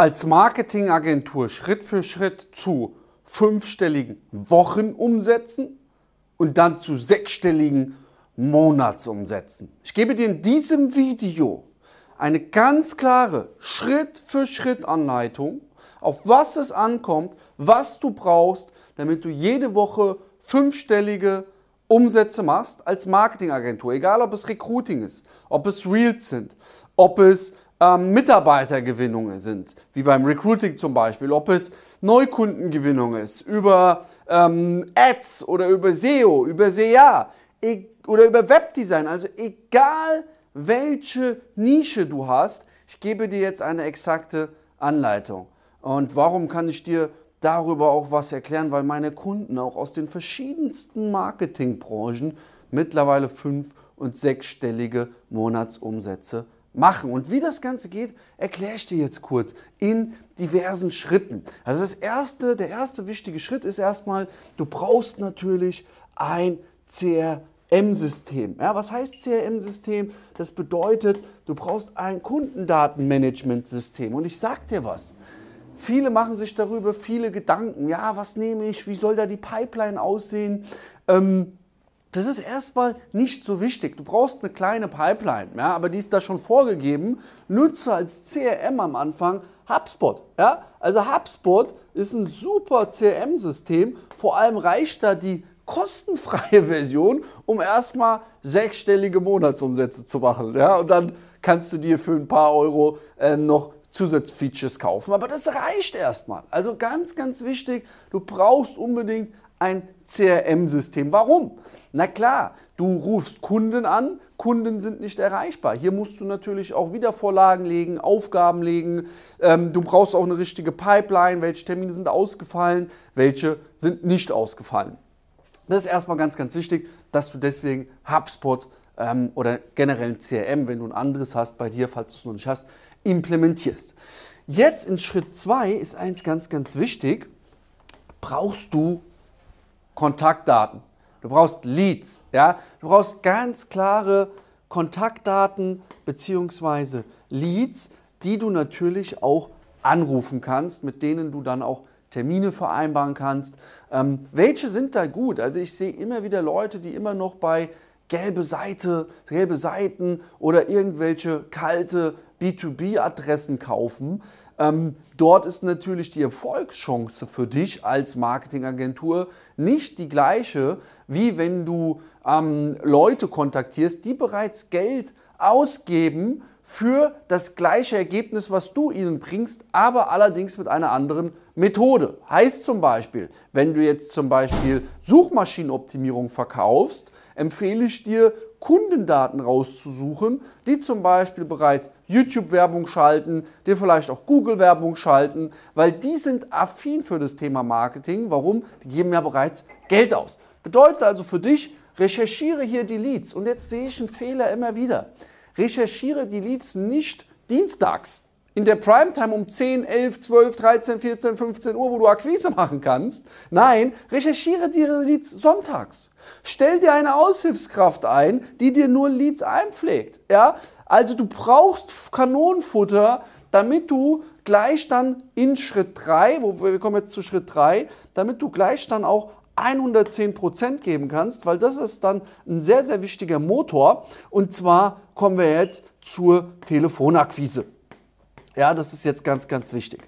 als Marketingagentur Schritt für Schritt zu fünfstelligen Wochenumsätzen und dann zu sechsstelligen Monatsumsätzen. Ich gebe dir in diesem Video eine ganz klare Schritt für Schritt Anleitung, auf was es ankommt, was du brauchst, damit du jede Woche fünfstellige Umsätze machst als Marketingagentur, egal ob es Recruiting ist, ob es Reels sind, ob es ähm, Mitarbeitergewinnungen sind, wie beim Recruiting zum Beispiel, ob es Neukundengewinnung ist, über ähm, Ads oder über SEO, über SEA e oder über Webdesign, also egal welche Nische du hast, ich gebe dir jetzt eine exakte Anleitung. Und warum kann ich dir darüber auch was erklären, weil meine Kunden auch aus den verschiedensten Marketingbranchen mittlerweile fünf- und sechsstellige Monatsumsätze machen. Und wie das Ganze geht, erkläre ich dir jetzt kurz in diversen Schritten. Also das erste, der erste wichtige Schritt ist erstmal, du brauchst natürlich ein CRM-System. Ja, was heißt CRM-System? Das bedeutet, du brauchst ein Kundendatenmanagement-System. Und ich sage dir was. Viele machen sich darüber viele Gedanken. Ja, was nehme ich? Wie soll da die Pipeline aussehen? Ähm, das ist erstmal nicht so wichtig. Du brauchst eine kleine Pipeline, ja, aber die ist da schon vorgegeben. Nutze als CRM am Anfang HubSpot. Ja? Also HubSpot ist ein super CRM-System. Vor allem reicht da die kostenfreie Version, um erstmal sechsstellige Monatsumsätze zu machen. Ja? Und dann kannst du dir für ein paar Euro äh, noch Zusatzfeatures kaufen. Aber das reicht erstmal. Also ganz, ganz wichtig, du brauchst unbedingt ein CRM-System. Warum? Na klar, du rufst Kunden an, Kunden sind nicht erreichbar. Hier musst du natürlich auch Wiedervorlagen legen, Aufgaben legen. Ähm, du brauchst auch eine richtige Pipeline, welche Termine sind ausgefallen, welche sind nicht ausgefallen. Das ist erstmal ganz, ganz wichtig, dass du deswegen HubSpot ähm, oder generell ein CRM, wenn du ein anderes hast bei dir, falls du es noch nicht hast, implementierst. Jetzt in Schritt 2 ist eins ganz, ganz wichtig, brauchst du Kontaktdaten. Du brauchst Leads, ja? Du brauchst ganz klare Kontaktdaten bzw. Leads, die du natürlich auch anrufen kannst, mit denen du dann auch Termine vereinbaren kannst. Ähm, welche sind da gut? Also ich sehe immer wieder Leute, die immer noch bei gelbe Seite, gelbe Seiten oder irgendwelche kalte B2B-Adressen kaufen. Ähm, dort ist natürlich die Erfolgschance für dich als Marketingagentur nicht die gleiche, wie wenn du ähm, Leute kontaktierst, die bereits Geld ausgeben für das gleiche Ergebnis, was du ihnen bringst, aber allerdings mit einer anderen Methode. Heißt zum Beispiel, wenn du jetzt zum Beispiel Suchmaschinenoptimierung verkaufst, empfehle ich dir, Kundendaten rauszusuchen, die zum Beispiel bereits YouTube-Werbung schalten, dir vielleicht auch Google-Werbung schalten, weil die sind affin für das Thema Marketing. Warum? Die geben ja bereits Geld aus. Bedeutet also für dich, recherchiere hier die Leads. Und jetzt sehe ich einen Fehler immer wieder. Recherchiere die Leads nicht dienstags in der Primetime um 10, 11, 12, 13, 14, 15 Uhr, wo du Akquise machen kannst. Nein, recherchiere dir Leads sonntags. Stell dir eine Aushilfskraft ein, die dir nur Leads einpflegt. Ja? Also du brauchst Kanonenfutter, damit du gleich dann in Schritt 3, wo wir kommen jetzt zu Schritt 3, damit du gleich dann auch 110% geben kannst, weil das ist dann ein sehr, sehr wichtiger Motor. Und zwar kommen wir jetzt zur Telefonakquise. Ja, das ist jetzt ganz, ganz wichtig.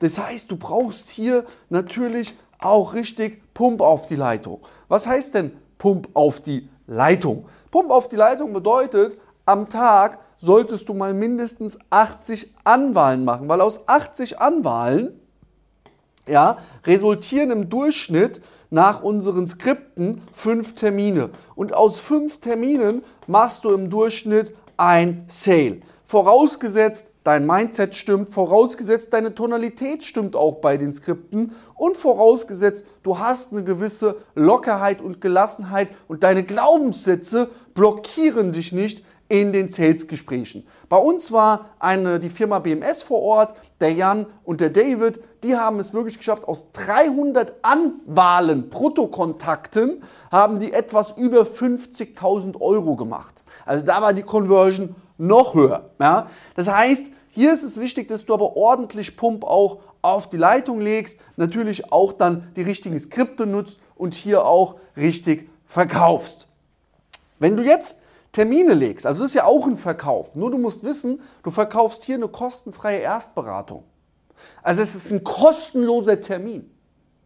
Das heißt, du brauchst hier natürlich auch richtig Pump auf die Leitung. Was heißt denn Pump auf die Leitung? Pump auf die Leitung bedeutet, am Tag solltest du mal mindestens 80 Anwahlen machen, weil aus 80 Anwahlen ja, resultieren im Durchschnitt nach unseren Skripten fünf Termine. Und aus fünf Terminen machst du im Durchschnitt ein Sale. Vorausgesetzt, dein Mindset stimmt, vorausgesetzt, deine Tonalität stimmt auch bei den Skripten und vorausgesetzt, du hast eine gewisse Lockerheit und Gelassenheit und deine Glaubenssätze blockieren dich nicht in den Sales-Gesprächen. Bei uns war eine, die Firma BMS vor Ort, der Jan und der David, die haben es wirklich geschafft, aus 300 Anwahlen, Bruttokontakten, haben die etwas über 50.000 Euro gemacht. Also da war die Conversion noch höher. Ja? Das heißt, Hier ist es wichtig, dass du aber ordentlich Pump auch auf die Leitung legst, natürlich auch dann die richtigen Skripte nutzt und hier auch richtig verkaufst. Wenn du jetzt Termine legst, also das ist ja auch ein Verkauf, nur du musst wissen, du verkaufst hier eine kostenfreie Erstberatung. Also es ist ein kostenloser Termin.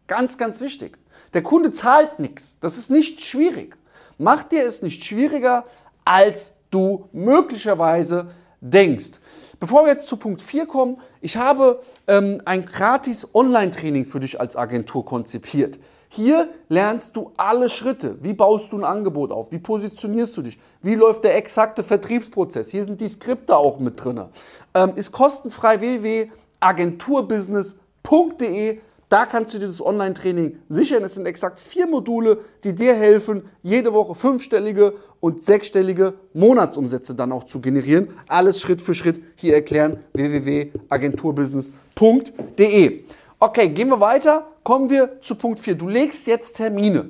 Ganz, ganz wichtig. Der Kunde zahlt nichts. Das ist nicht schwierig. Mach dir es nicht schwieriger, als du möglicherweise denkst. Bevor wir jetzt zu Punkt 4 kommen, ich habe ähm, ein gratis Online-Training für dich als Agentur konzipiert. Hier lernst du alle Schritte. Wie baust du ein Angebot auf? Wie positionierst du dich? Wie läuft der exakte Vertriebsprozess? Hier sind die Skripte auch mit drin. Ähm, ist kostenfrei www.agenturbusiness.de da kannst du dir das Online-Training sichern. Es sind exakt vier Module, die dir helfen, jede Woche fünfstellige und sechsstellige Monatsumsätze dann auch zu generieren. Alles Schritt für Schritt hier erklären. www.agenturbusiness.de. Okay, gehen wir weiter. Kommen wir zu Punkt 4. Du legst jetzt Termine.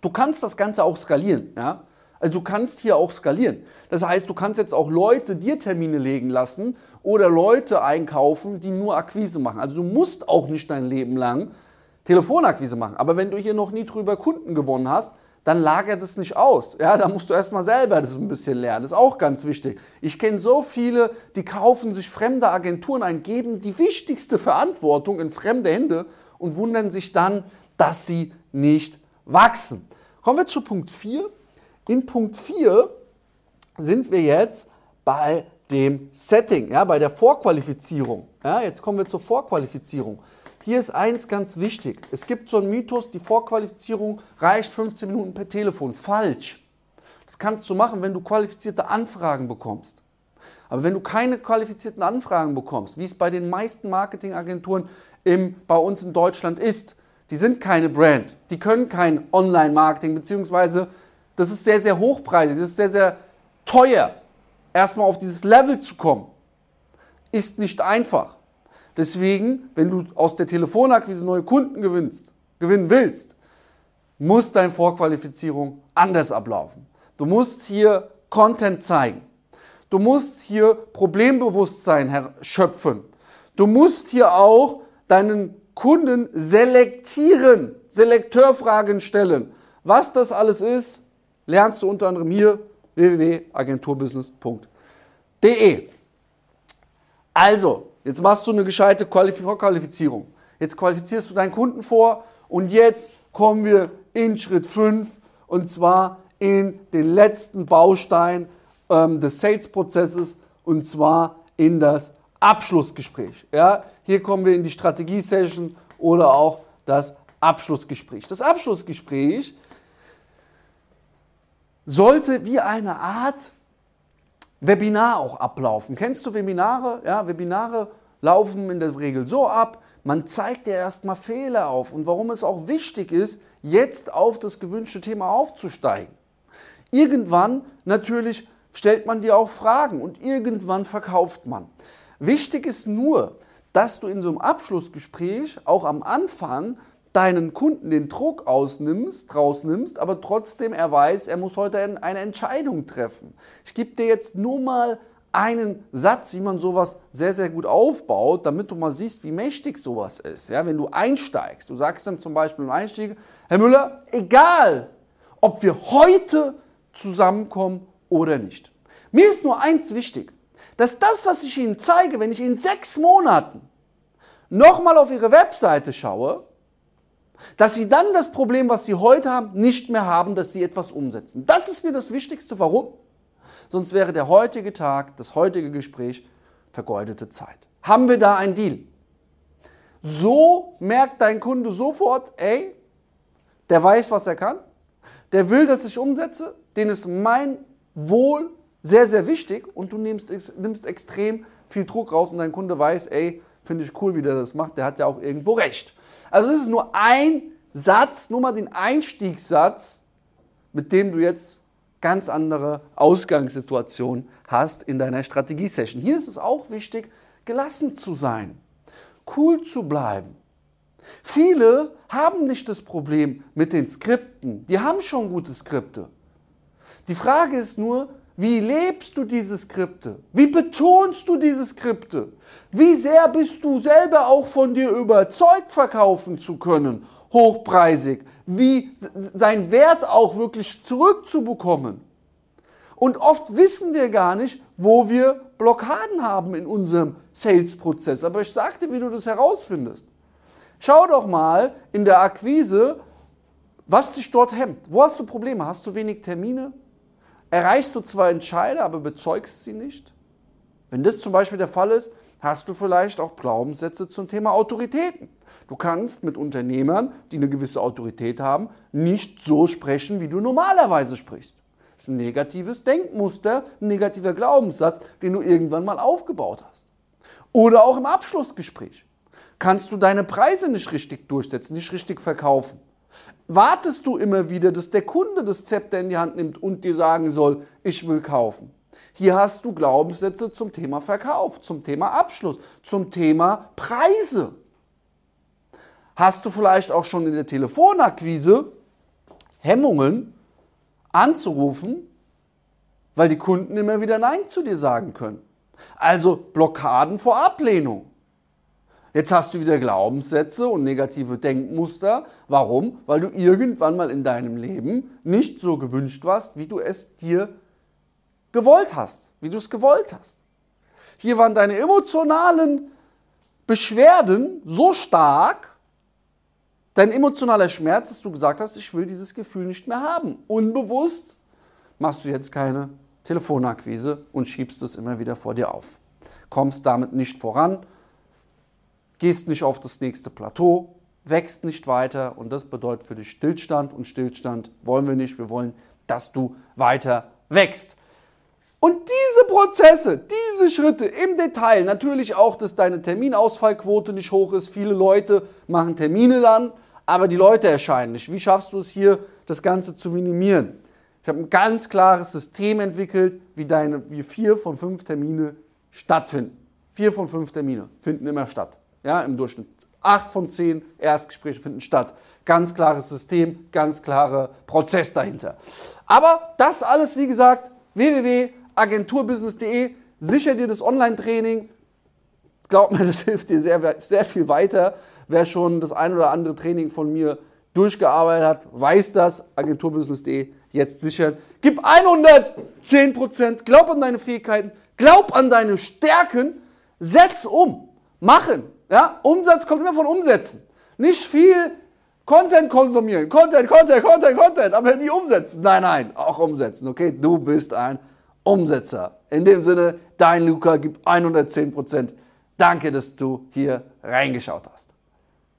Du kannst das Ganze auch skalieren. Ja? Also du kannst hier auch skalieren. Das heißt, du kannst jetzt auch Leute dir Termine legen lassen oder Leute einkaufen, die nur Akquise machen. Also du musst auch nicht dein Leben lang Telefonakquise machen. Aber wenn du hier noch nie drüber Kunden gewonnen hast, dann lagert es nicht aus. Ja, da musst du erstmal selber das ein bisschen lernen. Das ist auch ganz wichtig. Ich kenne so viele, die kaufen sich fremde Agenturen ein, geben die wichtigste Verantwortung in fremde Hände und wundern sich dann, dass sie nicht wachsen. Kommen wir zu Punkt 4. In Punkt 4 sind wir jetzt bei dem Setting, ja, bei der Vorqualifizierung. Ja, jetzt kommen wir zur Vorqualifizierung. Hier ist eins ganz wichtig. Es gibt so einen Mythos, die Vorqualifizierung reicht 15 Minuten per Telefon. Falsch. Das kannst du machen, wenn du qualifizierte Anfragen bekommst. Aber wenn du keine qualifizierten Anfragen bekommst, wie es bei den meisten Marketingagenturen im, bei uns in Deutschland ist, die sind keine Brand, die können kein Online-Marketing, beziehungsweise das ist sehr, sehr hochpreisig, das ist sehr, sehr teuer erstmal auf dieses Level zu kommen, ist nicht einfach. Deswegen, wenn du aus der Telefonakquise neue Kunden gewinnst, gewinnen willst, muss deine Vorqualifizierung anders ablaufen. Du musst hier Content zeigen. Du musst hier Problembewusstsein schöpfen. Du musst hier auch deinen Kunden selektieren, Selekteurfragen stellen. Was das alles ist, lernst du unter anderem hier www.agenturbusiness.de. Also, jetzt machst du eine gescheite Vorqualifizierung. Jetzt qualifizierst du deinen Kunden vor und jetzt kommen wir in Schritt 5 und zwar in den letzten Baustein ähm, des Sales-Prozesses und zwar in das Abschlussgespräch. Ja, hier kommen wir in die Strategie-Session oder auch das Abschlussgespräch. Das Abschlussgespräch sollte wie eine Art Webinar auch ablaufen. Kennst du Webinare? Ja, Webinare laufen in der Regel so ab, man zeigt dir erstmal Fehler auf und warum es auch wichtig ist, jetzt auf das gewünschte Thema aufzusteigen. Irgendwann natürlich stellt man dir auch Fragen und irgendwann verkauft man. Wichtig ist nur, dass du in so einem Abschlussgespräch auch am Anfang deinen Kunden den Druck ausnimmst, rausnimmst, aber trotzdem er weiß, er muss heute eine Entscheidung treffen. Ich gebe dir jetzt nur mal einen Satz, wie man sowas sehr, sehr gut aufbaut, damit du mal siehst, wie mächtig sowas ist. Ja, wenn du einsteigst, du sagst dann zum Beispiel im Einstieg, Herr Müller, egal, ob wir heute zusammenkommen oder nicht. Mir ist nur eins wichtig, dass das, was ich Ihnen zeige, wenn ich in sechs Monaten nochmal auf Ihre Webseite schaue, dass sie dann das Problem, was sie heute haben, nicht mehr haben, dass sie etwas umsetzen. Das ist mir das Wichtigste. Warum? Sonst wäre der heutige Tag, das heutige Gespräch vergeudete Zeit. Haben wir da einen Deal? So merkt dein Kunde sofort, ey, der weiß, was er kann, der will, dass ich umsetze, den ist mein Wohl sehr, sehr wichtig und du nimmst, nimmst extrem viel Druck raus und dein Kunde weiß, ey, finde ich cool, wie der das macht, der hat ja auch irgendwo recht. Also das ist nur ein Satz, nur mal den Einstiegssatz, mit dem du jetzt ganz andere Ausgangssituationen hast in deiner Strategie-Session. Hier ist es auch wichtig, gelassen zu sein, cool zu bleiben. Viele haben nicht das Problem mit den Skripten, die haben schon gute Skripte. Die Frage ist nur, Wie lebst du diese Skripte? Wie betonst du diese Skripte? Wie sehr bist du selber auch von dir überzeugt, verkaufen zu können, hochpreisig? Wie sein Wert auch wirklich zurückzubekommen? Und oft wissen wir gar nicht, wo wir Blockaden haben in unserem Sales-Prozess. Aber ich sagte, wie du das herausfindest. Schau doch mal in der Akquise, was dich dort hemmt. Wo hast du Probleme? Hast du wenig Termine? Erreichst du zwar Entscheider, aber bezeugst sie nicht? Wenn das zum Beispiel der Fall ist, hast du vielleicht auch Glaubenssätze zum Thema Autoritäten. Du kannst mit Unternehmern, die eine gewisse Autorität haben, nicht so sprechen, wie du normalerweise sprichst. Das ist ein negatives Denkmuster, ein negativer Glaubenssatz, den du irgendwann mal aufgebaut hast. Oder auch im Abschlussgespräch. Kannst du deine Preise nicht richtig durchsetzen, nicht richtig verkaufen wartest du immer wieder, dass der Kunde das Zepter in die Hand nimmt und dir sagen soll, ich will kaufen. Hier hast du Glaubenssätze zum Thema Verkauf, zum Thema Abschluss, zum Thema Preise. Hast du vielleicht auch schon in der Telefonakquise Hemmungen anzurufen, weil die Kunden immer wieder Nein zu dir sagen können. Also Blockaden vor Ablehnung. Jetzt hast du wieder Glaubenssätze und negative Denkmuster. Warum? Weil du irgendwann mal in deinem Leben nicht so gewünscht warst, wie du es dir gewollt hast, wie du es gewollt hast. Hier waren deine emotionalen Beschwerden so stark, dein emotionaler Schmerz, dass du gesagt hast, ich will dieses Gefühl nicht mehr haben. Unbewusst machst du jetzt keine Telefonakquise und schiebst es immer wieder vor dir auf. Kommst damit nicht voran gehst nicht auf das nächste Plateau, wächst nicht weiter und das bedeutet für dich Stillstand und Stillstand wollen wir nicht. Wir wollen, dass du weiter wächst. Und diese Prozesse, diese Schritte im Detail, natürlich auch, dass deine Terminausfallquote nicht hoch ist. Viele Leute machen Termine dann, aber die Leute erscheinen nicht. Wie schaffst du es hier, das Ganze zu minimieren? Ich habe ein ganz klares System entwickelt, wie, deine, wie vier von fünf Termine stattfinden. Vier von fünf Termine finden immer statt ja, im Durchschnitt. Acht von zehn Erstgespräche finden statt. Ganz klares System, ganz klarer Prozess dahinter. Aber das alles, wie gesagt, www.agenturbusiness.de. Sicher dir das Online-Training. Glaub mir, das hilft dir sehr, sehr viel weiter. Wer schon das ein oder andere Training von mir durchgearbeitet hat, weiß das. Agenturbusiness.de jetzt sichern. Gib 110%. Glaub an deine Fähigkeiten. Glaub an deine Stärken. Setz um. Machen. Ja? Umsatz kommt immer von Umsätzen. Nicht viel Content konsumieren. Content, Content, Content, Content, aber nie umsetzen. Nein, nein, auch umsetzen. Okay, du bist ein Umsetzer. In dem Sinne, dein Luca gibt 110% Danke, dass du hier reingeschaut hast.